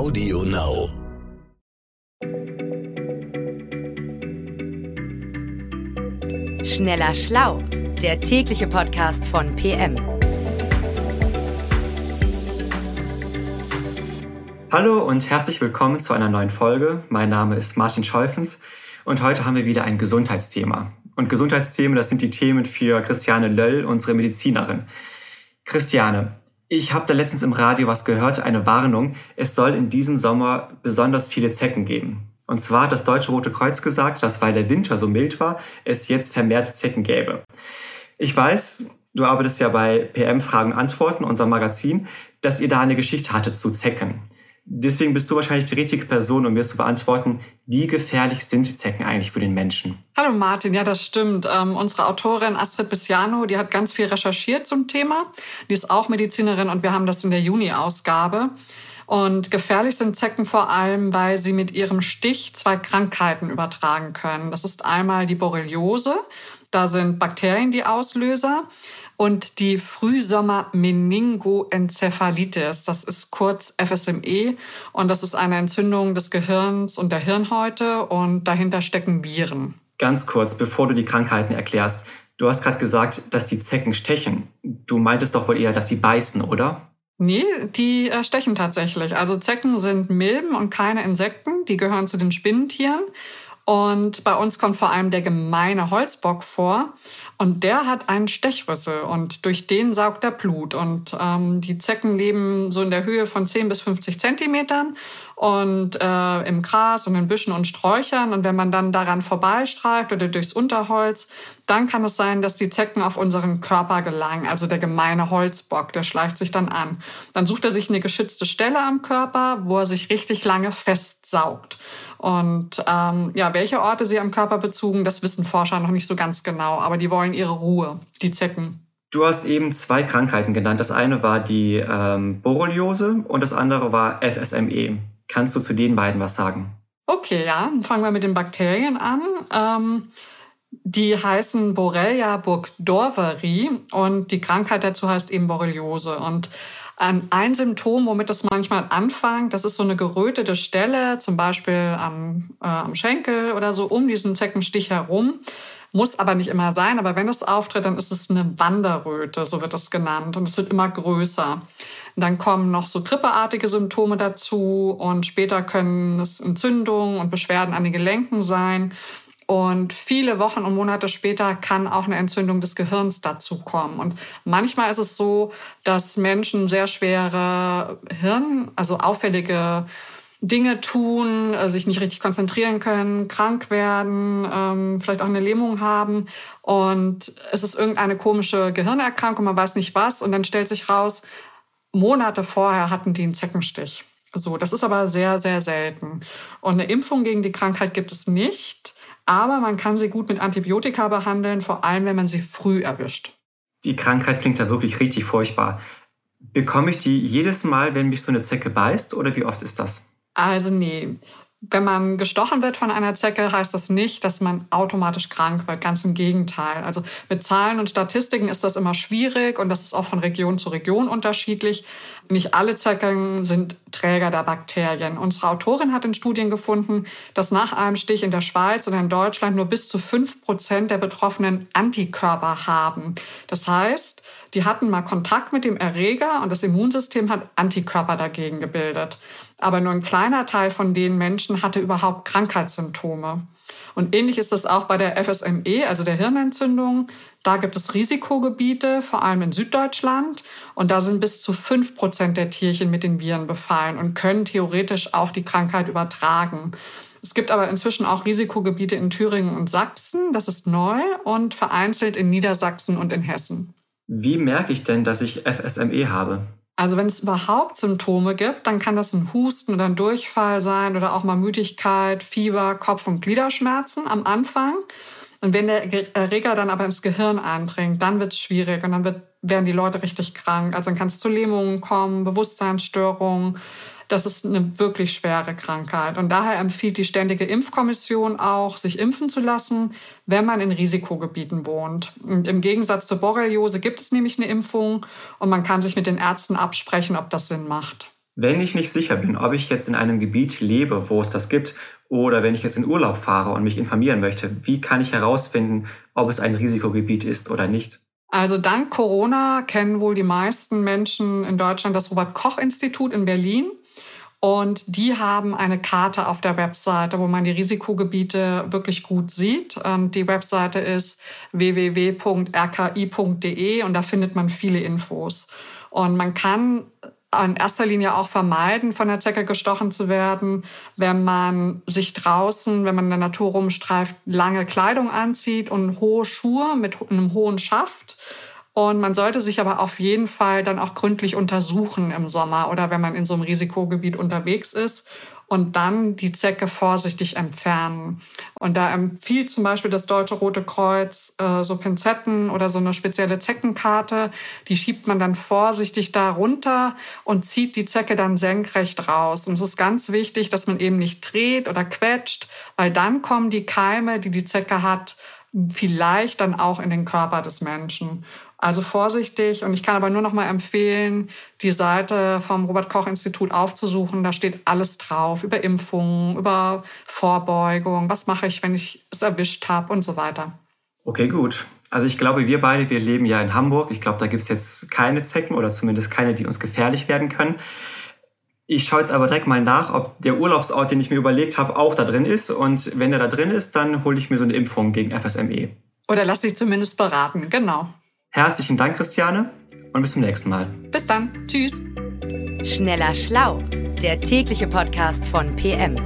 Audio Now. Schneller Schlau, der tägliche Podcast von PM. Hallo und herzlich willkommen zu einer neuen Folge. Mein Name ist Martin Scheufens und heute haben wir wieder ein Gesundheitsthema. Und Gesundheitsthemen, das sind die Themen für Christiane Löll, unsere Medizinerin. Christiane, ich habe da letztens im Radio was gehört, eine Warnung. Es soll in diesem Sommer besonders viele Zecken geben. Und zwar hat das Deutsche Rote Kreuz gesagt, dass weil der Winter so mild war, es jetzt vermehrt Zecken gäbe. Ich weiß, du arbeitest ja bei PM Fragen Antworten, unserem Magazin, dass ihr da eine Geschichte hattet zu Zecken. Deswegen bist du wahrscheinlich die richtige Person, um mir zu beantworten, wie gefährlich sind Zecken eigentlich für den Menschen? Hallo Martin, ja, das stimmt. Ähm, unsere Autorin Astrid Bessiano, die hat ganz viel recherchiert zum Thema. Die ist auch Medizinerin und wir haben das in der Juni-Ausgabe. Und gefährlich sind Zecken vor allem, weil sie mit ihrem Stich zwei Krankheiten übertragen können. Das ist einmal die Borreliose. Da sind Bakterien die Auslöser und die Frühsommer-Meningoenzephalitis. Das ist kurz FSME und das ist eine Entzündung des Gehirns und der Hirnhäute und dahinter stecken Viren. Ganz kurz, bevor du die Krankheiten erklärst. Du hast gerade gesagt, dass die Zecken stechen. Du meintest doch wohl eher, dass sie beißen, oder? Nee, die äh, stechen tatsächlich. Also Zecken sind Milben und keine Insekten. Die gehören zu den Spinnentieren. Und bei uns kommt vor allem der gemeine Holzbock vor. Und der hat einen Stechrüssel und durch den saugt er Blut. Und ähm, die Zecken leben so in der Höhe von 10 bis 50 Zentimetern und äh, im Gras und in Büschen und Sträuchern. Und wenn man dann daran vorbeistreift oder durchs Unterholz, dann kann es sein, dass die Zecken auf unseren Körper gelangen. Also der gemeine Holzbock, der schleicht sich dann an. Dann sucht er sich eine geschützte Stelle am Körper, wo er sich richtig lange festsaugt. Und ähm, ja, welche Orte sie am Körper bezogen, das wissen Forscher noch nicht so ganz genau. Aber die wollen ihre Ruhe, die Zecken. Du hast eben zwei Krankheiten genannt. Das eine war die ähm, Borreliose und das andere war FSME. Kannst du zu den beiden was sagen? Okay, ja. Fangen wir mit den Bakterien an. Ähm, die heißen Borrelia burgdorferi und die Krankheit dazu heißt eben Borreliose. Und ein Symptom, womit das manchmal anfängt, das ist so eine gerötete Stelle, zum Beispiel am, äh, am Schenkel oder so um diesen Zeckenstich herum. Muss aber nicht immer sein, aber wenn es auftritt, dann ist es eine Wanderröte, so wird es genannt. Und es wird immer größer. Dann kommen noch so grippeartige Symptome dazu und später können es Entzündungen und Beschwerden an den Gelenken sein. Und viele Wochen und Monate später kann auch eine Entzündung des Gehirns dazukommen. Und manchmal ist es so, dass Menschen sehr schwere Hirn, also auffällige Dinge tun, äh, sich nicht richtig konzentrieren können, krank werden, ähm, vielleicht auch eine Lähmung haben und es ist irgendeine komische Gehirnerkrankung, man weiß nicht was und dann stellt sich raus, Monate vorher hatten die einen Zeckenstich. So, das ist aber sehr, sehr selten. Und eine Impfung gegen die Krankheit gibt es nicht. Aber man kann sie gut mit Antibiotika behandeln, vor allem wenn man sie früh erwischt. Die Krankheit klingt ja wirklich richtig furchtbar. Bekomme ich die jedes Mal, wenn mich so eine Zecke beißt oder wie oft ist das? Also nee. Wenn man gestochen wird von einer Zecke, heißt das nicht, dass man automatisch krank wird. Ganz im Gegenteil. Also mit Zahlen und Statistiken ist das immer schwierig und das ist auch von Region zu Region unterschiedlich. Nicht alle Zecken sind Träger der Bakterien. Unsere Autorin hat in Studien gefunden, dass nach einem Stich in der Schweiz oder in Deutschland nur bis zu fünf Prozent der Betroffenen Antikörper haben. Das heißt, die hatten mal Kontakt mit dem Erreger und das Immunsystem hat Antikörper dagegen gebildet aber nur ein kleiner Teil von den Menschen hatte überhaupt Krankheitssymptome. Und ähnlich ist das auch bei der FSME, also der Hirnentzündung. Da gibt es Risikogebiete, vor allem in Süddeutschland. Und da sind bis zu fünf Prozent der Tierchen mit den Viren befallen und können theoretisch auch die Krankheit übertragen. Es gibt aber inzwischen auch Risikogebiete in Thüringen und Sachsen. Das ist neu und vereinzelt in Niedersachsen und in Hessen. Wie merke ich denn, dass ich FSME habe? Also wenn es überhaupt Symptome gibt, dann kann das ein Husten oder ein Durchfall sein oder auch mal Müdigkeit, Fieber, Kopf- und Gliederschmerzen am Anfang. Und wenn der Erreger dann aber ins Gehirn eindringt, dann wird es schwierig und dann wird, werden die Leute richtig krank. Also dann kann es zu Lähmungen kommen, Bewusstseinsstörungen, das ist eine wirklich schwere Krankheit. Und daher empfiehlt die Ständige Impfkommission auch, sich impfen zu lassen, wenn man in Risikogebieten wohnt. Und im Gegensatz zur Borreliose gibt es nämlich eine Impfung und man kann sich mit den Ärzten absprechen, ob das Sinn macht. Wenn ich nicht sicher bin, ob ich jetzt in einem Gebiet lebe, wo es das gibt, oder wenn ich jetzt in Urlaub fahre und mich informieren möchte, wie kann ich herausfinden, ob es ein Risikogebiet ist oder nicht? Also dank Corona kennen wohl die meisten Menschen in Deutschland das Robert Koch Institut in Berlin. Und die haben eine Karte auf der Webseite, wo man die Risikogebiete wirklich gut sieht. Und die Webseite ist www.rki.de und da findet man viele Infos. Und man kann in erster Linie auch vermeiden, von der Zecke gestochen zu werden, wenn man sich draußen, wenn man in der Natur rumstreift, lange Kleidung anzieht und hohe Schuhe mit einem hohen Schaft. Und man sollte sich aber auf jeden Fall dann auch gründlich untersuchen im Sommer oder wenn man in so einem Risikogebiet unterwegs ist und dann die Zecke vorsichtig entfernen. Und da empfiehlt zum Beispiel das Deutsche Rote Kreuz äh, so Pinzetten oder so eine spezielle Zeckenkarte. Die schiebt man dann vorsichtig da runter und zieht die Zecke dann senkrecht raus. Und es ist ganz wichtig, dass man eben nicht dreht oder quetscht, weil dann kommen die Keime, die die Zecke hat, vielleicht dann auch in den Körper des Menschen. Also vorsichtig. Und ich kann aber nur noch mal empfehlen, die Seite vom Robert Koch Institut aufzusuchen. Da steht alles drauf über Impfungen, über Vorbeugung. Was mache ich, wenn ich es erwischt habe und so weiter. Okay, gut. Also ich glaube, wir beide, wir leben ja in Hamburg. Ich glaube, da gibt es jetzt keine Zecken oder zumindest keine, die uns gefährlich werden können. Ich schaue jetzt aber direkt mal nach, ob der Urlaubsort, den ich mir überlegt habe, auch da drin ist. Und wenn er da drin ist, dann hole ich mir so eine Impfung gegen FSME. Oder lass dich zumindest beraten, genau. Herzlichen Dank, Christiane, und bis zum nächsten Mal. Bis dann. Tschüss. Schneller Schlau, der tägliche Podcast von PM.